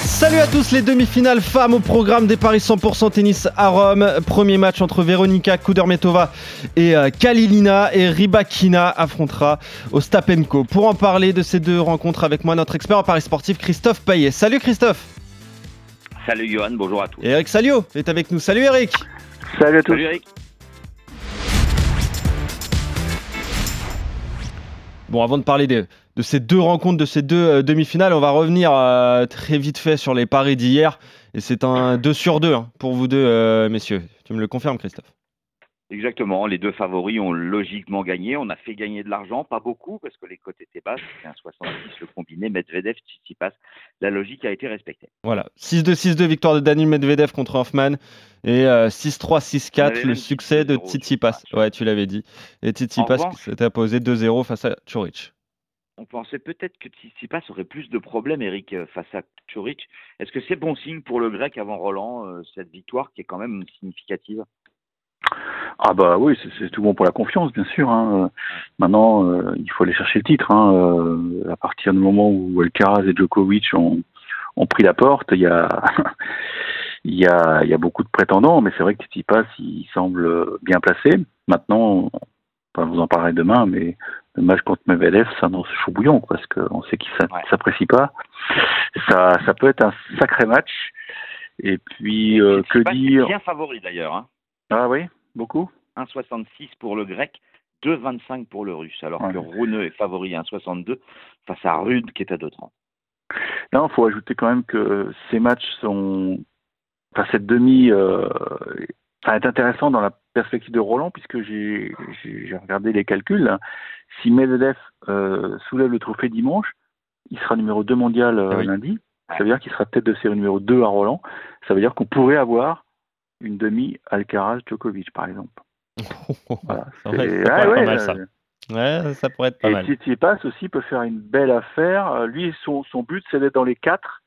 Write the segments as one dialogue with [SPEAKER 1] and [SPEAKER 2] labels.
[SPEAKER 1] Salut à tous les demi-finales femmes au programme des paris 100% tennis à Rome. Premier match entre Veronika Kudermetova et euh, Kalilina et Ribakina affrontera Ostapenko. Pour en parler de ces deux rencontres avec moi, notre expert en paris sportif Christophe Payet. Salut Christophe
[SPEAKER 2] Salut Johan, bonjour à tous.
[SPEAKER 1] Et Eric Salio est avec nous. Salut Eric
[SPEAKER 3] Salut à tous.
[SPEAKER 2] Salut Eric.
[SPEAKER 1] Bon, avant de parler de, de ces deux rencontres, de ces deux euh, demi-finales, on va revenir euh, très vite fait sur les paris d'hier. Et c'est un 2 sur 2 pour vous deux, euh, messieurs. Tu me le confirmes, Christophe?
[SPEAKER 2] Exactement, les deux favoris ont logiquement gagné. On a fait gagner de l'argent, pas beaucoup, parce que les cotes étaient basses. C'est un 70 le combiné Medvedev, Tsitsipas. La logique a été respectée.
[SPEAKER 1] Voilà, 6-2, 6-2, victoire de Daniel Medvedev contre Hoffman. Et euh, 6-3,
[SPEAKER 2] On avait
[SPEAKER 1] 6-4, le succès de
[SPEAKER 2] 2-0
[SPEAKER 1] Tsitsipas. Ouais, tu l'avais dit. Et Tsitsipas s'était imposé 2-0 face à Chorich.
[SPEAKER 2] On pensait peut-être que Tsitsipas aurait plus de problèmes, Eric, euh, face à Churic. Est-ce que c'est bon signe pour le grec avant Roland, euh, cette victoire qui est quand même significative?
[SPEAKER 3] Ah bah oui, c'est- tout bon pour la confiance, bien sûr. hein. Euh, Maintenant, euh, il faut aller chercher le titre. hein. Euh, à partir du moment où Alcaraz et Djokovic ont, ont pris la porte, il y a, il y a, il y a beaucoup de prétendants, mais c'est vrai que Tsitsipas, il semble bien placé. Maintenant, enfin, vous en parlerez demain, mais le match contre Medvedev, ça annonce chaud bouillon, parce qu'on sait qu'il
[SPEAKER 2] Ouais.
[SPEAKER 3] ne s'apprécie pas. Ça, ça peut être un sacré match. Et puis, euh, que dire
[SPEAKER 2] Bien favori d'ailleurs. Hein.
[SPEAKER 3] Ah oui, beaucoup?
[SPEAKER 2] 1,66 pour le grec, 2,25 pour le russe, alors
[SPEAKER 3] Ouais.
[SPEAKER 2] que Rune est favori à 1,62 face à Rude qui est à 2,30.
[SPEAKER 3] Non, il faut ajouter quand même que ces matchs sont. Enfin, cette demi euh, ça est intéressant dans la perspective de Roland, puisque j'ai regardé les calculs. là. Si Medvedev euh, soulève le trophée dimanche, il sera numéro 2 mondial euh,
[SPEAKER 1] Ah oui.
[SPEAKER 3] lundi. Ça veut dire qu'il sera tête de série numéro 2 à Roland. Ça veut dire qu'on pourrait avoir une demi Alcaraz-Djokovic, par exemple. Voilà.
[SPEAKER 1] Ça pourrait
[SPEAKER 3] C'est-
[SPEAKER 1] être- ça
[SPEAKER 3] Ah ouais,
[SPEAKER 1] mal, ça. Ouais, ça pourrait être pas
[SPEAKER 3] et
[SPEAKER 1] mal.
[SPEAKER 3] Tsitsipas aussi peut faire une belle affaire. Euh, Lui, son, son but, c'est d'être dans les quatre.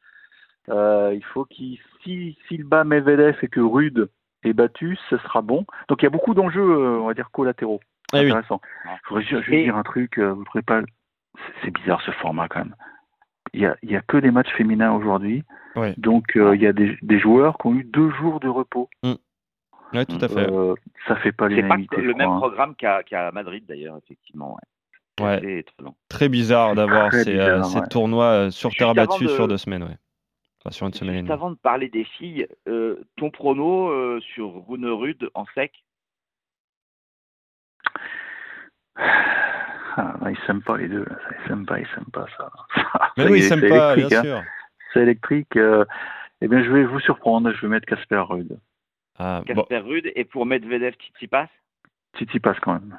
[SPEAKER 3] Euh, il faut qu'il, si, s'il bat Medvedev et que Rude est battu, ce sera bon. Donc il y a beaucoup d'enjeux, euh, on va dire, collatéraux.
[SPEAKER 1] Oui.
[SPEAKER 3] Intéressant. Je voudrais ju- juste
[SPEAKER 2] Et-
[SPEAKER 3] dire un truc, euh, vous trouvez pas c'est- bizarre ce format quand même. Il y a, il y a que des matchs féminins aujourd'hui.
[SPEAKER 1] Ouais.
[SPEAKER 3] Donc euh, il y a des, des joueurs qui ont eu deux jours de repos.
[SPEAKER 1] Ouais, tout à fait.
[SPEAKER 3] Euh, ça fait pas
[SPEAKER 2] C'est pas le même
[SPEAKER 3] hein.
[SPEAKER 2] programme qu'à Madrid d'ailleurs, effectivement. Ouais.
[SPEAKER 1] Ouais. Très bizarre d'avoir ces, euh, tournois sur
[SPEAKER 2] Juste
[SPEAKER 1] terre battue
[SPEAKER 2] de-
[SPEAKER 1] sur deux semaines, ouais. Enfin, sur une semaine et
[SPEAKER 2] Juste
[SPEAKER 1] demie.
[SPEAKER 2] avant de parler des filles, euh, ton prono euh, sur Rune Rude en sec?
[SPEAKER 3] Ah, ils s'aiment pas les deux. là. Ils s'aiment pas, ils s'aiment pas ça.
[SPEAKER 1] Mais oui, me
[SPEAKER 3] c'est
[SPEAKER 1] pas, bien
[SPEAKER 3] hein.
[SPEAKER 1] sûr.
[SPEAKER 3] C'est électrique. euh, eh bien, je vais vous surprendre. Je vais mettre Casper Rude.
[SPEAKER 1] Ah, bon.
[SPEAKER 2] Casper Rude et pour Medvedev Tsitsipas?
[SPEAKER 3] Titi passe quand même.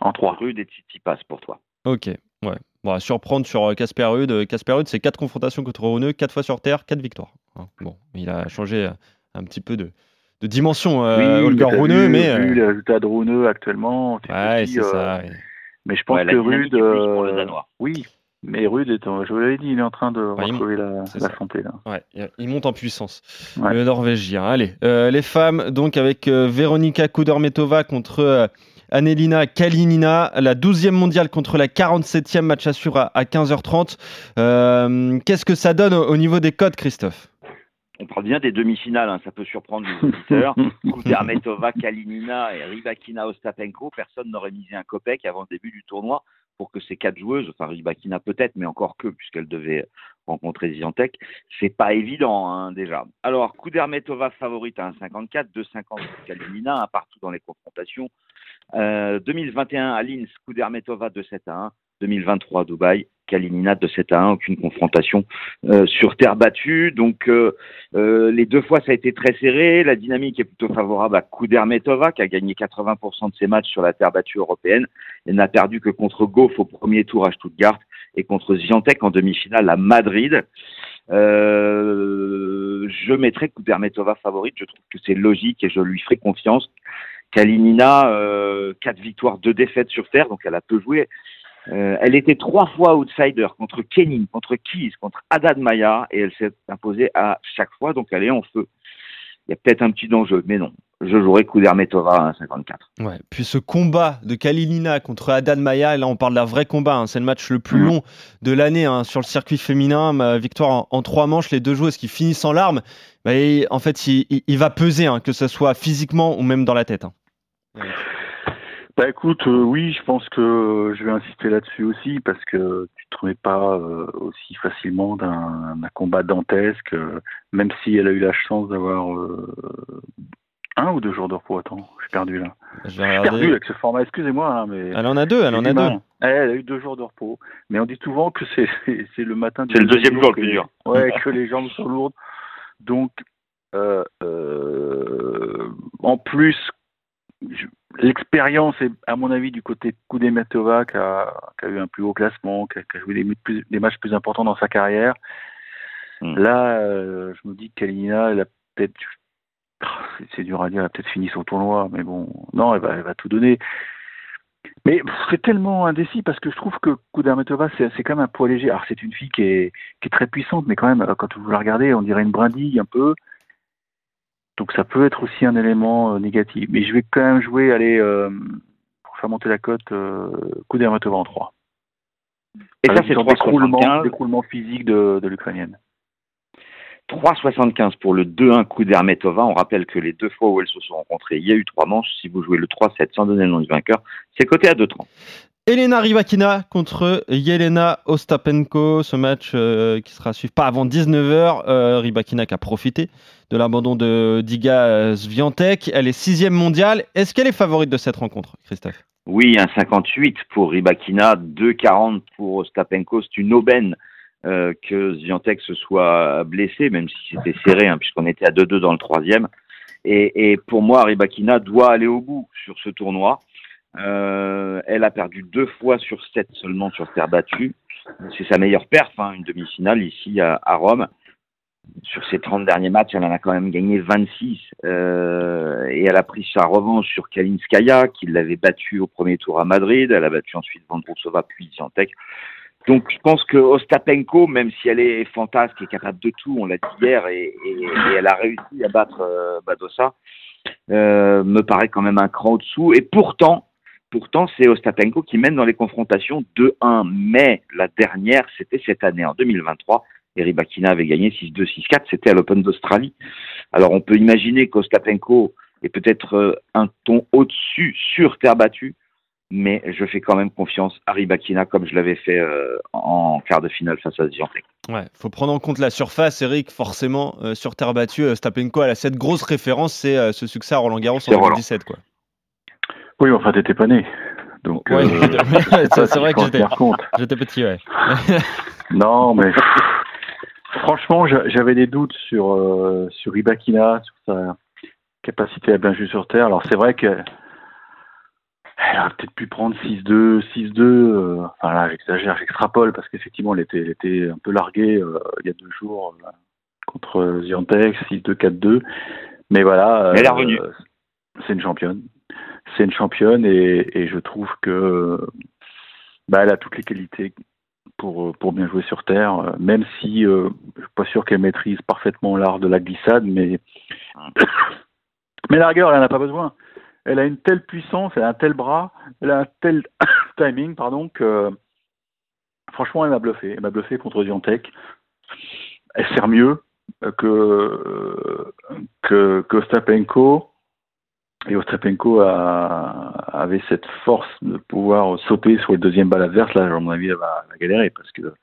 [SPEAKER 3] En 3.
[SPEAKER 2] Rude et Tsitsipas pour toi.
[SPEAKER 1] Ok, ouais. Bon, à surprendre sur euh, Casper Ruud. Euh, Casper Ruud, c'est 4 confrontations contre Runeux, 4 fois sur terre, 4 victoires. Hein, Bon, il a changé euh, un petit peu de, de dimension, euh, Holger Runeux, mais.
[SPEAKER 3] Vu
[SPEAKER 1] euh,
[SPEAKER 3] le résultat de Runeux actuellement.
[SPEAKER 1] ouais,
[SPEAKER 3] euh,
[SPEAKER 1] ça. ouais.
[SPEAKER 3] Mais je pense
[SPEAKER 2] Ouais,
[SPEAKER 3] que Rude.
[SPEAKER 2] est plus pour le
[SPEAKER 3] euh,
[SPEAKER 2] Danois.
[SPEAKER 3] oui. Mais Rude, est, en- je vous l'avais dit, il est en train de
[SPEAKER 1] Ouais, il-
[SPEAKER 3] retrouver la, la santé. Là.
[SPEAKER 1] Ouais, il- il monte en puissance.
[SPEAKER 3] Ouais.
[SPEAKER 1] Le Norvégien. Allez, euh, les femmes, donc avec euh, Veronika Kudermetova contre euh, Annelina Kalinina, la 12e mondiale contre la 47e match à suivre à, à 15h30. Euh, Qu'est-ce que ça donne au, au niveau des codes, Christophe?
[SPEAKER 2] On parle bien des demi-finales, hein, ça peut surprendre les auditeurs. Kudermetova, Kalinina et Rybakina Ostapenko, personne n'aurait misé un copec avant le début du tournoi pour que ces quatre joueuses, enfin Rybakina peut-être, mais encore que, puisqu'elle devait rencontrer Ziantec, c'est pas évident hein, déjà. Alors, Kudermetova favorite à 1,54, 2,50 pour Kalinina, un partout dans les confrontations. Euh, 2021 à Linz, Kudermetova 2-7 à 1. 2023 à Dubaï, Kalinina de 7 à 1, aucune confrontation euh, sur terre battue. Donc euh, euh, les deux fois ça a été très serré. La dynamique est plutôt favorable à Kudermetova qui a gagné 80% de ses matchs sur la terre battue européenne et n'a perdu que contre Goff au premier tour à Stuttgart et contre Ziantec en demi-finale à Madrid. Euh, je mettrai Kudermetova favorite. Je trouve que c'est logique et je lui ferai confiance. Kalinina, euh, quatre victoires, deux défaites sur terre, donc elle a peu joué. Euh, elle était trois fois outsider contre Kenin, contre Keys, contre Haddad Maya, et elle s'est imposée à chaque fois, donc elle est en feu. Il y a peut-être un petit danger, mais non. Je jouerai Kudermetova à 54.
[SPEAKER 1] Ouais. Puis ce combat de Kalilina contre Haddad Maya, là on parle d'un vrai combat, hein. c'est le match le plus
[SPEAKER 2] Mhm.
[SPEAKER 1] long de l'année hein, sur le circuit féminin. Ma victoire en, en trois manches, les deux joueuses qui finissent en larmes. Bah, et en fait, il, il- il va peser, hein, que ce soit physiquement ou même dans la tête. hein.
[SPEAKER 3] Bah écoute, euh, oui, je pense que je vais insister là-dessus aussi parce que tu te remets pas euh, aussi facilement d'un combat dantesque, euh, même si elle a eu la chance d'avoir euh, un ou deux jours de repos. Attends, j'ai perdu là.
[SPEAKER 1] Je vais
[SPEAKER 3] J'ai
[SPEAKER 1] regarder.
[SPEAKER 3] perdu avec ce format, excusez-moi, hein, mais.
[SPEAKER 1] Elle en a deux, elle en a deux.
[SPEAKER 3] Eh, Elle a eu deux jours de repos, mais on dit souvent que c'est le matin. du
[SPEAKER 2] C'est le deuxième jour le
[SPEAKER 3] que
[SPEAKER 2] plus
[SPEAKER 3] les-
[SPEAKER 2] dur.
[SPEAKER 3] Ouais, que les jambes sont lourdes. Donc, euh, euh, en plus, je- l'expérience est, à mon avis, du côté de Kudemetova, qui a, qui a eu un plus haut classement, qui a, qui a joué des, mu- plus- des matchs plus importants dans sa carrière.
[SPEAKER 2] Hmm.
[SPEAKER 3] Là, euh, je me dis que Kalina, elle a peut-être. C'est- dur à dire, elle a peut-être fini son tournoi, mais bon, non, elle va, elle va tout donner. Mais c'est tellement indécis parce que je trouve que Kudermetova, c'est c'est quand même un poids léger. Alors, c'est une fille qui est, qui est très puissante, mais quand même, euh, quand vous la regardez, on dirait une brindille un peu. Donc, ça peut être aussi un élément euh, négatif. Mais je vais quand même jouer, aller euh, pour faire monter la cote, euh, Kudermetova en 3.
[SPEAKER 2] Et ça,
[SPEAKER 3] Avec
[SPEAKER 2] c'est
[SPEAKER 3] son décroulement,
[SPEAKER 2] 3,75.
[SPEAKER 3] décroulement physique de, de l'Ukrainienne.
[SPEAKER 2] 3,75 pour le 2-1 Kudermetova. On rappelle que les deux fois où elles se sont rencontrées, il y a eu trois manches. Si vous jouez le 3-7 sans donner le nom du vainqueur, c'est coté à 2,30.
[SPEAKER 1] Elena Rybakina contre Yelena Ostapenko, ce match euh, qui sera suivi pas avant 19h. Euh, Rybakina qui a profité de l'abandon de Diga Swiatek. Elle est sixième mondiale. Est-ce qu'elle est favorite de cette rencontre, Christophe?
[SPEAKER 2] Oui, un 58 pour Rybakina, 2,40 pour Ostapenko. C'est une aubaine euh, que Zviantek se soit blessé, même si c'était serré, hein, puisqu'on était à 2-2 dans le troisième. Et, et pour moi, Rybakina doit aller au bout sur ce tournoi. Euh, elle a perdu deux fois sur sept seulement sur terre battue. C'est sa meilleure perf, hein, une demi-finale ici à, Rome. Sur ses 30 derniers matchs, elle en a quand même gagné 26. Euh, et elle a pris sa revanche sur Kalinskaya, qui l'avait battue au premier tour à Madrid. Elle a battu ensuite Vondrousova, puis Ziantek. Donc je pense que Ostapenko, même si elle est fantasque et capable de tout, on l'a dit hier, et, elle a réussi à battre euh, euh, me paraît quand même un cran au-dessous. Et pourtant, pourtant c'est Ostapenko qui mène dans les confrontations 2-1. Mais la dernière, c'était cette année, en 2023. Et Rybakina avait gagné 6-2, 6-4, c'était à l'Open d'Australie. Alors on peut imaginer qu'Ostapenko est peut-être euh, un ton au-dessus sur terre battue, mais je fais quand même confiance à Rybakina comme je l'avais fait euh, en quart de finale face à Ziantek.
[SPEAKER 1] Ouais, faut prendre en compte la surface, Eric. Forcément, euh, sur terre battue, Ostapenko elle a cette grosse référence, c'est euh, ce succès à Roland Garros en
[SPEAKER 2] C'est Roland.
[SPEAKER 1] 2017, quoi.
[SPEAKER 3] Oui, mais enfin, t'étais pas né. Donc,
[SPEAKER 1] Ouais,
[SPEAKER 3] euh,
[SPEAKER 1] c'est vrai que j'étais, petit, ouais.
[SPEAKER 3] Non, mais franchement, j'a- j'avais des doutes sur euh, sur Ibakina, sur sa capacité à bien jouer sur terre. Alors c'est vrai que elle aurait peut-être pu prendre 6-2, 6-2. euh, enfin là, j'exagère, j'extrapole parce qu'effectivement, elle était, elle était un peu larguée euh, il y a deux jours euh, contre Ziantek, 6-2, 4-2. Mais voilà,
[SPEAKER 2] Elle est
[SPEAKER 3] euh,
[SPEAKER 2] revenue.
[SPEAKER 3] c'est une championne. C'est une championne et, je trouve que bah, elle a toutes les qualités pour, bien jouer sur terre, même si euh, je suis pas sûr qu'elle maîtrise parfaitement l'art de la glissade, mais mais la rigueur, elle n'en a pas besoin. Elle a une telle puissance, elle a un tel bras, elle a un tel timing, pardon, que franchement, elle m'a bluffé. Elle m'a bluffé contre Ziantek. Elle sert mieux que que, que Ostapenko. Et Ostapenko a, avait cette force de pouvoir sauter sur le deuxième balle adverse. Là, à mon avis, elle va, elle va galérer parce que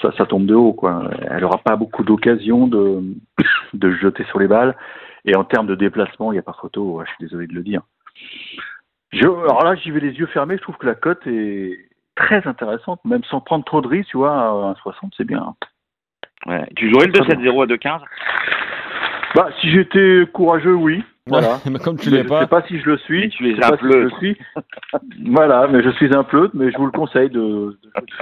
[SPEAKER 3] ça, ça tombe de haut. Quoi. Elle n'aura pas beaucoup d'occasions de, de jeter sur les balles. Et en termes de déplacement, il n'y a pas photo. Je suis désolé de le dire. Je, alors là, j'y vais les yeux fermés. Je trouve que la cote est très intéressante, même sans prendre trop de risques. Tu vois, à 1,60, c'est bien.
[SPEAKER 2] Ouais. Tu jouerais le
[SPEAKER 3] Très
[SPEAKER 2] 2-7-0 à 2-15
[SPEAKER 3] Bah, si j'étais courageux, oui. Voilà.
[SPEAKER 1] mais comme tu l'es
[SPEAKER 3] je
[SPEAKER 1] pas,
[SPEAKER 3] sais pas si je le suis.
[SPEAKER 2] Tu es
[SPEAKER 3] je sais
[SPEAKER 2] un
[SPEAKER 3] pas si je le suis. voilà, mais je suis un pleutre, mais je vous le conseille de, de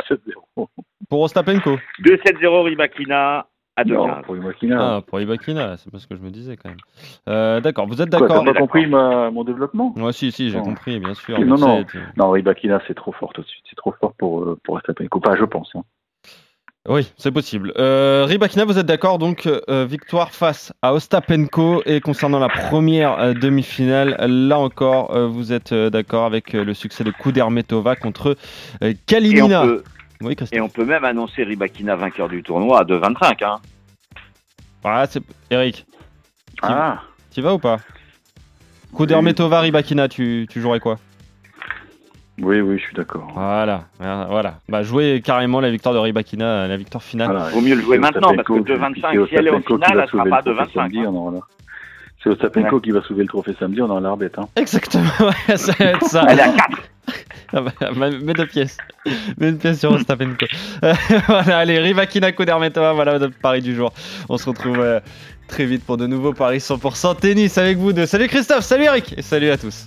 [SPEAKER 3] jouer 7-0.
[SPEAKER 1] pour Ostapenko.
[SPEAKER 2] 2-7-0 Rybakina, À 2
[SPEAKER 3] Non, pour Rybakina.
[SPEAKER 1] Ah, pour Ibakina, c'est pas ce que je me disais quand même. Euh, d'accord, vous êtes d'accord
[SPEAKER 3] t'as pas compris ma, mon développement?
[SPEAKER 1] Moi, si, si, j'ai
[SPEAKER 3] Non.
[SPEAKER 1] compris, bien sûr.
[SPEAKER 3] Non, non. Non, Rybakina, c'est trop fort tout de suite. C'est trop fort pour, euh, pour Ostapenko. Pas, je pense. hein.
[SPEAKER 1] Oui, c'est possible. Euh, Rybakina, vous êtes d'accord donc euh, victoire face à Ostapenko et concernant la première euh, demi-finale, là encore, euh, vous êtes d'accord avec le succès de Kudermetova contre euh,
[SPEAKER 2] Et on, peut,
[SPEAKER 1] Oui,
[SPEAKER 2] et on peut même annoncer Ribakina vainqueur du tournoi à 2,25. Hein.
[SPEAKER 1] Voilà, c'est Eric.
[SPEAKER 3] Ah,
[SPEAKER 1] Tu vas ou pas? Kudermetova, Rybakina, tu, tu jouerais quoi?
[SPEAKER 3] Oui, oui, je suis d'accord.
[SPEAKER 1] Voilà, voilà. Bah, jouer carrément la victoire de Rybakina, euh, la victoire finale.
[SPEAKER 3] Voilà.
[SPEAKER 2] Vaut mieux le jouer maintenant parce que 2,25,
[SPEAKER 3] c'est
[SPEAKER 2] si elle est au final, elle sera
[SPEAKER 3] soulever
[SPEAKER 2] pas 2,25.
[SPEAKER 3] samedi,
[SPEAKER 2] hein.
[SPEAKER 3] C'est Ostapenko qui va soulever le trophée samedi, on aura l'arbitre. Hein.
[SPEAKER 1] Exactement, ouais, ça va être ça.
[SPEAKER 2] Elle est à 4.
[SPEAKER 1] Ah bah, mets deux pièces. Mets une pièce sur Ostapenko. Euh, voilà, allez, Rybakina Kudermetova, voilà notre pari du jour. On se retrouve euh, très vite pour de nouveaux paris 100% tennis avec vous deux. Salut Christophe, salut Eric et salut à tous.